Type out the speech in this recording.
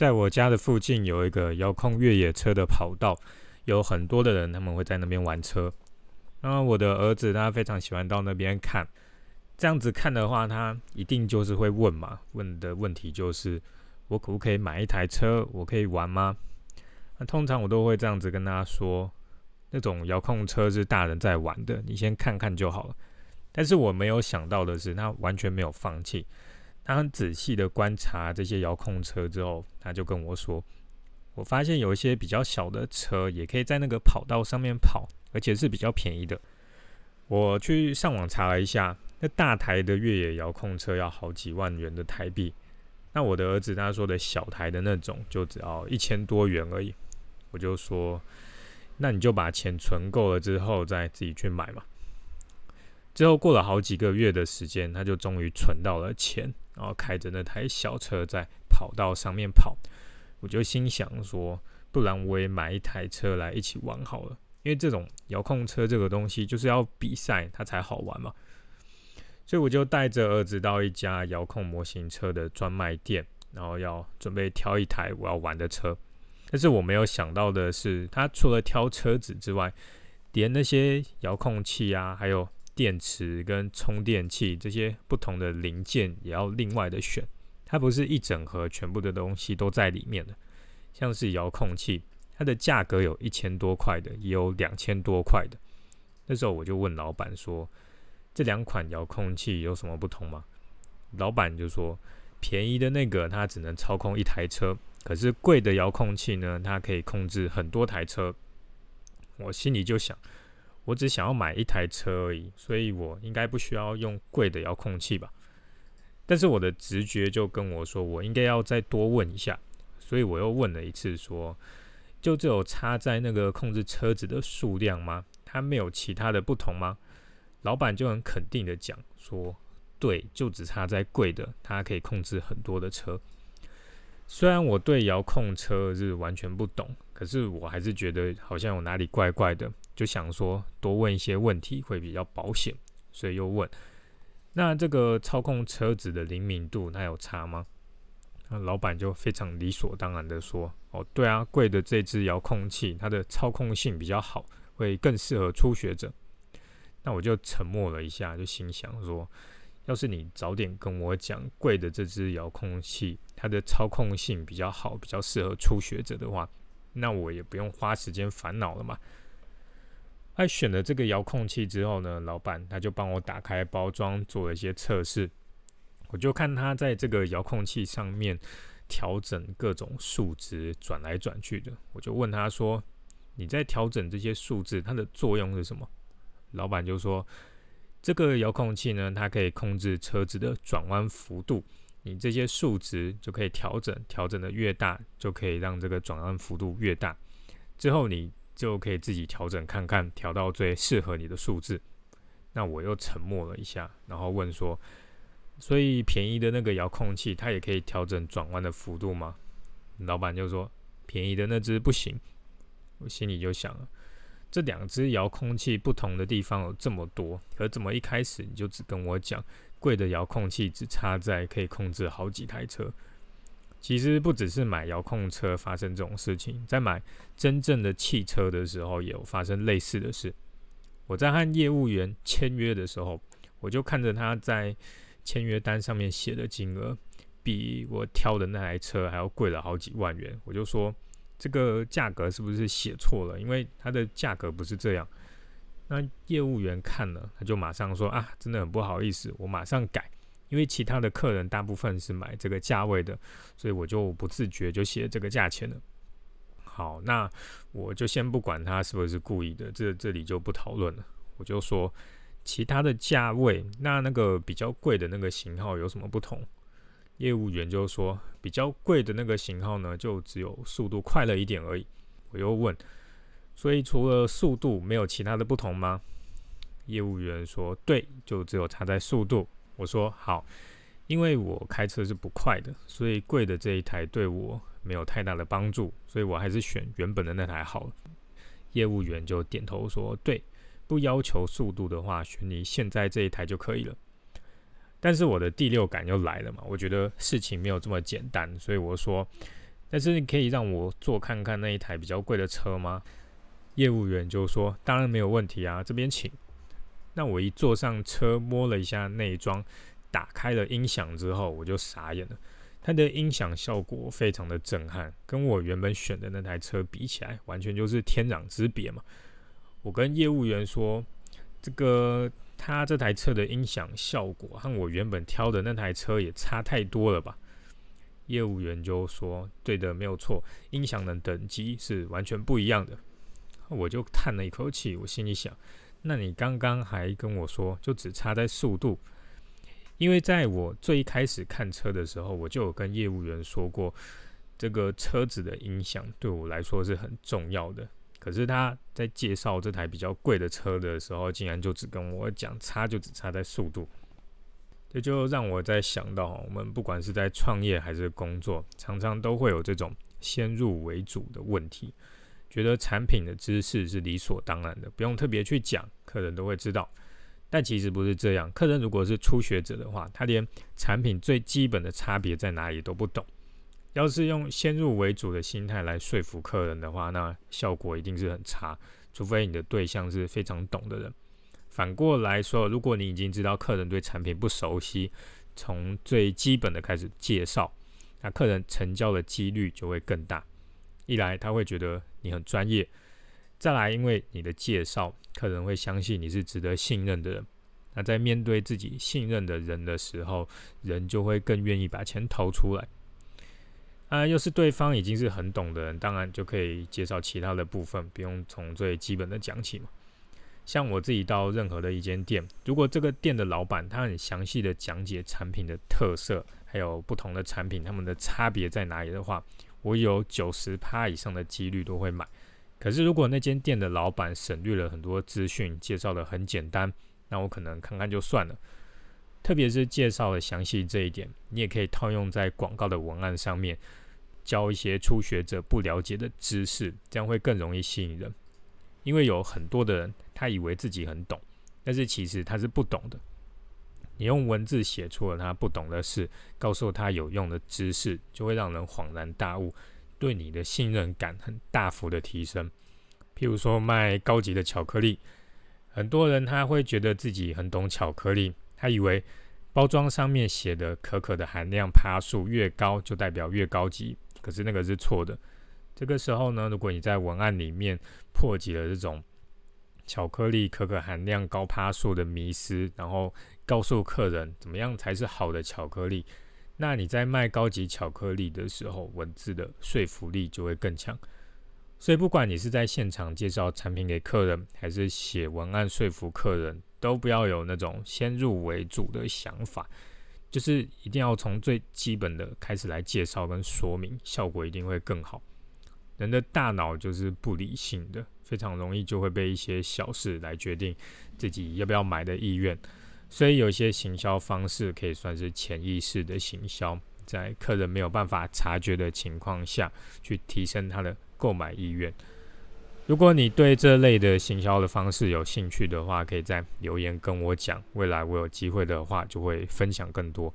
在我家的附近有一个遥控越野车的跑道，有很多的人他们会在那边玩车。然后我的儿子他非常喜欢到那边看，这样子看的话，他一定就是会问嘛，问的问题就是我可不可以买一台车，我可以玩吗？那通常我都会这样子跟他说，那种遥控车是大人在玩的，你先看看就好了。但是我没有想到的是，他完全没有放弃。他很仔细的观察这些遥控车之后，他就跟我说：“我发现有一些比较小的车也可以在那个跑道上面跑，而且是比较便宜的。”我去上网查了一下，那大台的越野遥控车要好几万元的台币。那我的儿子他说的小台的那种就只要一千多元而已。我就说：“那你就把钱存够了之后再自己去买嘛。”之后过了好几个月的时间，他就终于存到了钱，然后开着那台小车在跑道上面跑。我就心想说，不然我也买一台车来一起玩好了，因为这种遥控车这个东西就是要比赛它才好玩嘛。所以我就带着儿子到一家遥控模型车的专卖店，然后要准备挑一台我要玩的车。但是我没有想到的是，他除了挑车子之外，连那些遥控器啊，还有电池跟充电器这些不同的零件也要另外的选，它不是一整盒全部的东西都在里面的。像是遥控器，它的价格有一千多块的，也有两千多块的。那时候我就问老板说：“这两款遥控器有什么不同吗？”老板就说：“便宜的那个它只能操控一台车，可是贵的遥控器呢，它可以控制很多台车。”我心里就想。我只想要买一台车而已，所以我应该不需要用贵的遥控器吧？但是我的直觉就跟我说，我应该要再多问一下，所以我又问了一次，说就只有插在那个控制车子的数量吗？它没有其他的不同吗？老板就很肯定的讲说，对，就只插在贵的，它可以控制很多的车。虽然我对遥控车是完全不懂，可是我还是觉得好像有哪里怪怪的。就想说多问一些问题会比较保险，所以又问：那这个操控车子的灵敏度，它有差吗？那老板就非常理所当然的说：哦，对啊，贵的这支遥控器，它的操控性比较好，会更适合初学者。那我就沉默了一下，就心想说：要是你早点跟我讲，贵的这支遥控器，它的操控性比较好，比较适合初学者的话，那我也不用花时间烦恼了嘛。在选了这个遥控器之后呢，老板他就帮我打开包装，做了一些测试。我就看他在这个遥控器上面调整各种数值，转来转去的。我就问他说：“你在调整这些数字，它的作用是什么？”老板就说：“这个遥控器呢，它可以控制车子的转弯幅度，你这些数值就可以调整，调整的越大，就可以让这个转弯幅度越大。之后你。”就可以自己调整看看，调到最适合你的数字。那我又沉默了一下，然后问说：“所以便宜的那个遥控器，它也可以调整转弯的幅度吗？”老板就说：“便宜的那只不行。”我心里就想了，这两只遥控器不同的地方有这么多，可怎么一开始你就只跟我讲贵的遥控器只插在可以控制好几台车？其实不只是买遥控车发生这种事情，在买真正的汽车的时候也有发生类似的事。我在和业务员签约的时候，我就看着他在签约单上面写的金额，比我挑的那台车还要贵了好几万元。我就说这个价格是不是写错了？因为它的价格不是这样。那业务员看了，他就马上说啊，真的很不好意思，我马上改。因为其他的客人大部分是买这个价位的，所以我就不自觉就写这个价钱了。好，那我就先不管他是不是故意的，这这里就不讨论了。我就说其他的价位，那那个比较贵的那个型号有什么不同？业务员就说比较贵的那个型号呢，就只有速度快了一点而已。我又问，所以除了速度，没有其他的不同吗？业务员说，对，就只有差在速度。我说好，因为我开车是不快的，所以贵的这一台对我没有太大的帮助，所以我还是选原本的那台好了。业务员就点头说：“对，不要求速度的话，选你现在这一台就可以了。”但是我的第六感又来了嘛，我觉得事情没有这么简单，所以我说：“但是你可以让我坐看看那一台比较贵的车吗？业务员就说：“当然没有问题啊，这边请。”那我一坐上车，摸了一下内装，打开了音响之后，我就傻眼了。它的音响效果非常的震撼，跟我原本选的那台车比起来，完全就是天壤之别嘛。我跟业务员说：“这个他这台车的音响效果和我原本挑的那台车也差太多了吧？”业务员就说：“对的，没有错，音响的等级是完全不一样的。”我就叹了一口气，我心里想：“那你刚刚还跟我说，就只差在速度？因为在我最一开始看车的时候，我就有跟业务员说过，这个车子的音响对我来说是很重要的。可是他在介绍这台比较贵的车的时候，竟然就只跟我讲，差就只差在速度。”这就让我在想到，我们不管是在创业还是工作，常常都会有这种先入为主的问题，觉得产品的知识是理所当然的，不用特别去讲，客人都会知道。但其实不是这样，客人如果是初学者的话，他连产品最基本的差别在哪里都不懂。要是用先入为主的心态来说服客人的话，那效果一定是很差，除非你的对象是非常懂的人。反过来说，如果你已经知道客人对产品不熟悉，从最基本的开始介绍，那客人成交的几率就会更大。一来他会觉得你很专业，再来因为你的介绍，客人会相信你是值得信任的人。那在面对自己信任的人的时候，人就会更愿意把钱掏出来。啊，又是对方已经是很懂的人，当然就可以介绍其他的部分，不用从最基本的讲起嘛。像我自己到任何的一间店，如果这个店的老板他很详细的讲解产品的特色，还有不同的产品它们的差别在哪里的话，我有九十趴以上的几率都会买。可是如果那间店的老板省略了很多资讯，介绍的很简单，那我可能看看就算了。特别是介绍的详细这一点，你也可以套用在广告的文案上面，教一些初学者不了解的知识，这样会更容易吸引人。因为有很多的人，他以为自己很懂，但是其实他是不懂的。你用文字写出了他不懂的事，告诉他有用的知识，就会让人恍然大悟，对你的信任感很大幅的提升。譬如说卖高级的巧克力，很多人他会觉得自己很懂巧克力，他以为包装上面写的可可的含量趴数越高，就代表越高级，可是那个是错的。这个时候呢，如果你在文案里面破解了这种巧克力可可含量高趴数的迷思，然后告诉客人怎么样才是好的巧克力，那你在卖高级巧克力的时候，文字的说服力就会更强。所以，不管你是在现场介绍产品给客人，还是写文案说服客人，都不要有那种先入为主的想法，就是一定要从最基本的开始来介绍跟说明，效果一定会更好。人的大脑就是不理性的，非常容易就会被一些小事来决定自己要不要买的意愿。所以有些行销方式可以算是潜意识的行销，在客人没有办法察觉的情况下去提升他的购买意愿。如果你对这类的行销的方式有兴趣的话，可以在留言跟我讲，未来我有机会的话就会分享更多。